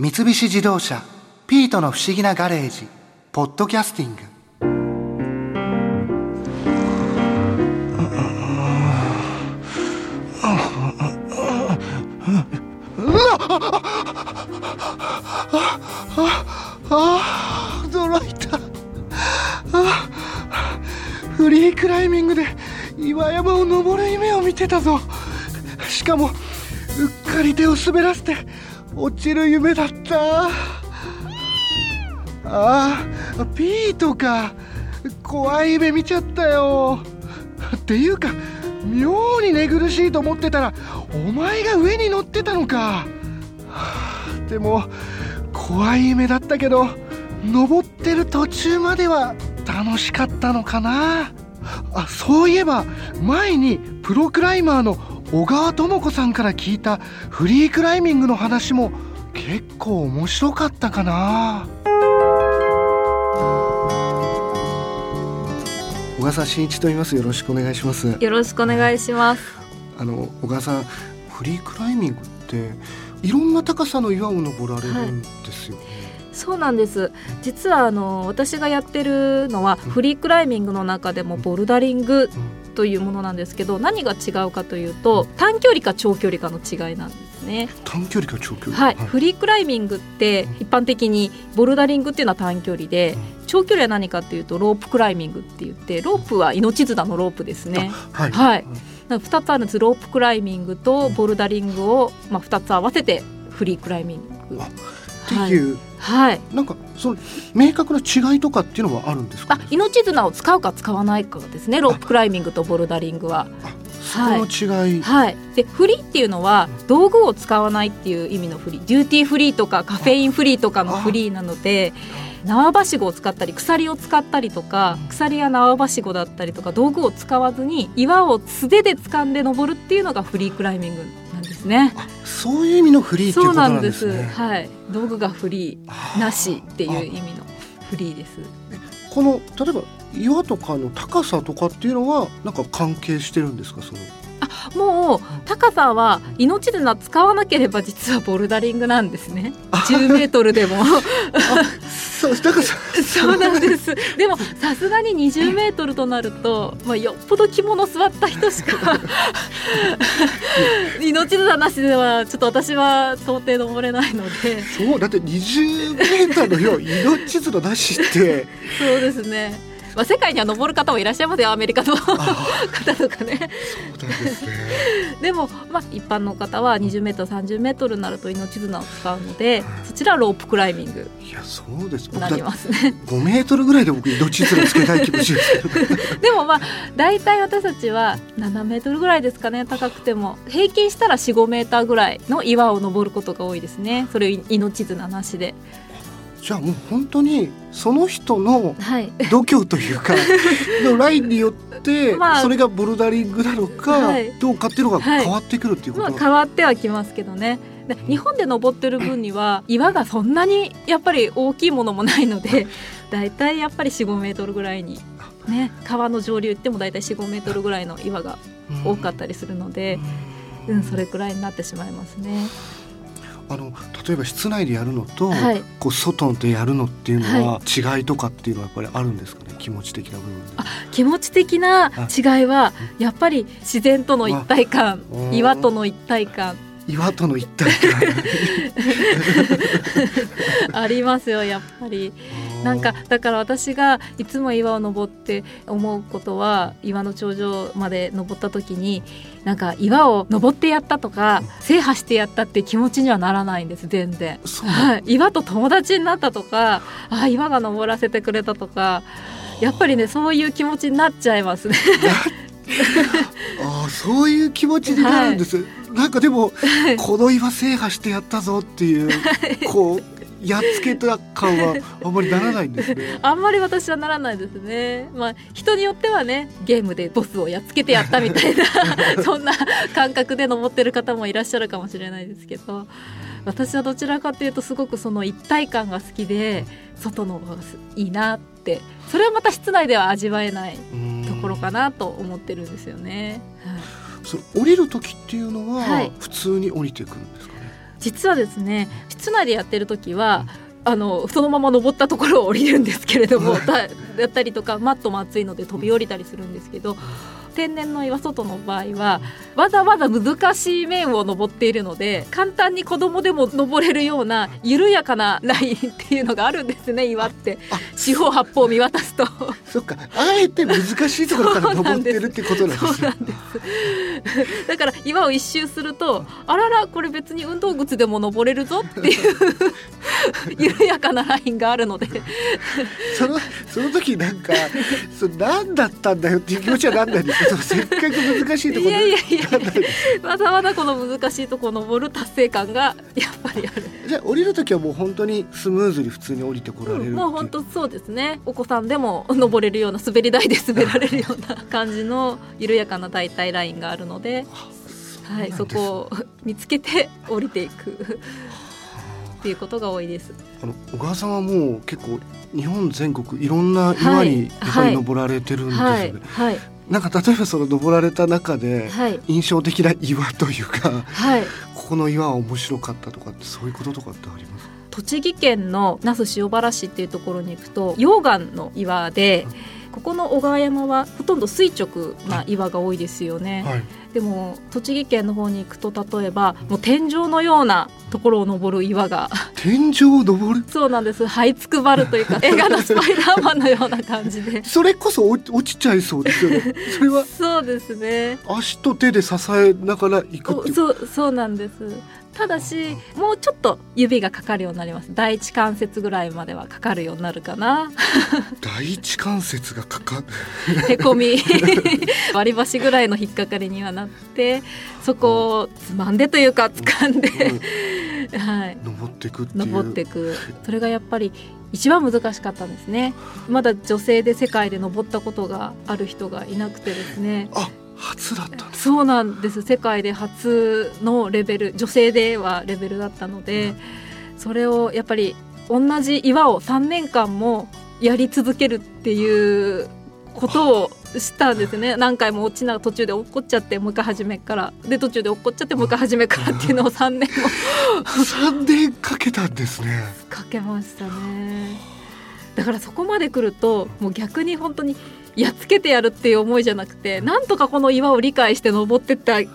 三菱自動車「ピートの不思議なガレージ」「ポッドキャスティング」ああ驚いたあフリークライミングで岩山を登る夢を見てたぞしかもうっかり手を滑らせて落ちる夢だった。ああピートか。怖い夢見ちゃったよ。っていうか妙に寝苦しいと思ってたらお前が上に乗ってたのか。でも怖い夢だったけど登ってる途中までは楽しかったのかな。あそういえば前にプロクライマーの小川智子さんから聞いたフリークライミングの話も結構面白かったかな。小川さん新一と言います。よろしくお願いします。よろしくお願いします。あの小川さんフリークライミングっていろんな高さの岩を登られるんですよね、はい。そうなんです。実はあの私がやってるのはフリークライミングの中でもボルダリングというものなんですけど何が違うかというと短距離か長距離かの違いなんですね。短距離か長距離？はい、はい、フリークライミングって一般的にボルダリングっていうのは短距離で長距離は何かっていうとロープクライミングって言ってロープは命綱のロープですね。はい、はい。2つあるんです。ロープクライミングとボルダリングを、まあ、2つ合わせてフリークライミングっていう、はい、なんかその明確な違いとかっていうのはあるんですか、ね、あ命綱を使うか使わないかですね。ロープクライミングとボルダリングは。その違い、はい、はい、でフリーっていうのは道具を使わないっていう意味のフリ。ーデューティーフリーとかカフェインフリーとかのフリーなので縄ばしごを使ったり鎖を使ったりとか鎖や縄ばしごだったりとか道具を使わずに岩を素手で掴んで登るっていうのがフリークライミングですね。そういう意味のフリーっていうことなんですね。はい道具がフリーなしっていう意味のフリーです。この例えば岩とかの高さとかっていうのはなんか関係してるんですか？そのあもう高さは命綱使わなければ実はボルダリングなんですね10メートルでも そう高さ。そうなんです。でもさすがに20メートルとなると、まあ、よっぽど着物座った人しか命綱なしではちょっと私は到底登れないので。そうだって20メートルよ命綱なしって。そうですねまあ、世界には登る方もいらっしゃいますよアメリカの。方とかね。でも、まあ、一般の方は20メートル30メートルになると命綱を使うので、そちらはロープクライミングいやそうです。なりますね。5メートルぐらいで僕命綱つけたい気持ちですけど。でもまあ大体私たちは7メートルぐらいですかね高くても。平均したら45メーターぐらいの岩を登ることが多いですね。それ命綱なしで。じゃあもう本当にその人の度胸というか、のラインによってそれがボルダリングなのかどうかっていうのが変わってくるっていうこと、まあ、変わってはきますけどね。日本で登ってる分には岩がそんなにやっぱり大きいものもないのでだいたいやっぱり45メートルぐらいに、ね、川の上流行ってもだいたい45メートルぐらいの岩が多かったりするので、うん、それくらいになってしまいますね。あの例えば室内でやるのと、はい、こう外でやるのっていうのは、違いとかっていうのはやっぱりあるんですかね？気持ち的な部分で。気持ち的な違いはやっぱり自然との一体感岩との一体感。岩との一体感。ありますよやっぱりなんかだから私がいつも岩を登って思うことは岩の頂上まで登った時になんか岩を登ってやったとか制覇してやったって気持ちにはならないんです全然、はい、岩と友達になったとかあ岩が登らせてくれたとかやっぱりねそういう気持ちになっちゃいますね。あそういう気持ちになるんです、はい、なんかでも、はい、この岩制覇してやったぞっていう、こうやっつけた感はあんまりならないんですね。あんまり私はならないですね。まあ人によってはねゲームでボスをやっつけてやったみたいな そんな感覚で登ってる方もいらっしゃるかもしれないですけど私はどちらかというとすごくその一体感が好きで外の方がいいなってそれはまた室内では味わえないところかなと思ってるんですよね。はい、そ降りる時っていうのは普通に降りてくるんですか、実はですね室内でやってる時はあのそのまま登ったところを降りるんですけれどもだだったりとかマットも厚いので飛び降りたりするんですけど天然の岩外の場合はわざわざ難しい面を登っているので簡単に子供でも登れるような緩やかなラインっていうのがあるんですね岩って。四方八方見渡すと。そっか。あえて難しいところから登ってるってことなんですよだから岩を一周するとあららこれ別に運動靴でも登れるぞっていう 緩やかなラインがあるので。そのその時なんかそ何だったんだよっていう気持ちはなんないんですせっかく難しいところいやいやいや。わざわざこの難しいところ登る達成感がやっぱりある。じゃあ降りる時はもう本当にスムーズに普通に降りてこられるうん、もう。本当そうですね。お子さんでも登れるような滑り台で滑られるような感じの緩やかな大体ラインがあるのではい、そこを見つけて降りていくっていうことが多いです。あの小川さんはもう結構日本全国いろんな岩にやっぱり登られてるんですよね。はいはいはいなんか例えばその登られた中で印象的な岩というか、はい、ここの岩は面白かったとかってそういうこととかってあります？栃木県の那須塩原市っていうところに行くと溶岩の岩で、ここの小川山はほとんど垂直な岩が多いですよね、はい、でも栃木県の方に行くと例えばもう天井のようなところを登る岩が。天井を登る？そうなんです。這いつくばるというか 映画のスパイダーマンのような感じで。それこそ落ちちゃいそうですよね。それはそうですね。足と手で支えながら行くってそうそうなんです。ただしもうちょっと指がかかるようになります。第一関節ぐらいまではかかるようになるかな。第一関節がかかる。へこみ。割り箸ぐらいの引っかかりにはなってそこをつまんでというか掴んで、うん、はい、登っていく登っていく。それがやっぱり一番難しかったんですね。まだ女性で世界で登ったことがある人がいなくてですね。あ初だったそうなんです。世界で初のレベル。女性ではレベルだったので、うん、それをやっぱり同じ岩を3年間もやり続けるっていうことをしたんですね。何回も落ちながら途中で落っこっちゃってもう一回初めから。で途中で落っこっちゃってもう一回初めからっていうのを3年も。3年かけたんですね。かけましたね。だからそこまで来るともう逆に本当にやっつけてやるっていう思いじゃなくてなんとかこの岩を理解して登ってったよ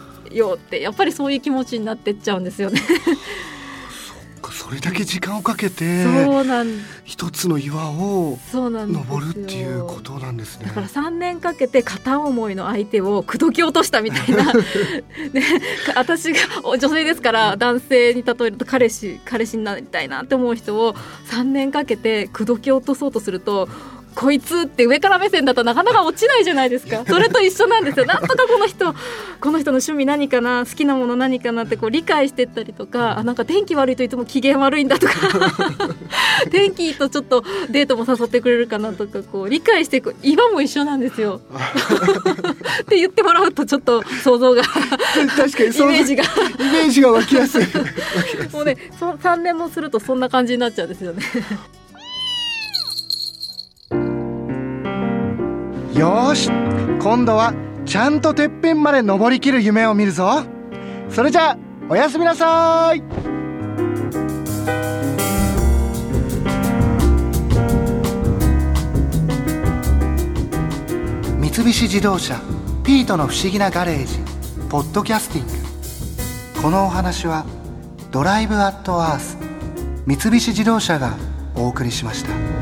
ってやっぱりそういう気持ちになってっちゃうんですよね。それだけ時間をかけて一つの岩を登るっていうことなんですね。だから3年かけて片思いの相手を口説き落としたみたいな、ね、私が女性ですから男性に例えると彼氏彼氏になりたいなって思う人を3年かけて口説き落とそうとするとこいつって上から目線だとなかなか落ちないじゃないですか。それと一緒なんですよ。なんとかこの人この人の趣味何かな好きなもの何かなってこう理解してったりとかあなんか天気悪いといつも機嫌悪いんだとか。天気とちょっとデートも誘ってくれるかなとかこう理解していく今も一緒なんですよ。って言ってもらうとちょっと想像が 確かにイメージが。イメージが湧きやすい。もうねそ3年もするとそんな感じになっちゃうんですよねよし。今度はちゃんとてっぺんまで登りきる夢を見るぞ。それじゃあおやすみなさい。三菱自動車ピートの不思議なガレージポッドキャスティング。このお話はドライブアットアース三菱自動車がお送りしました。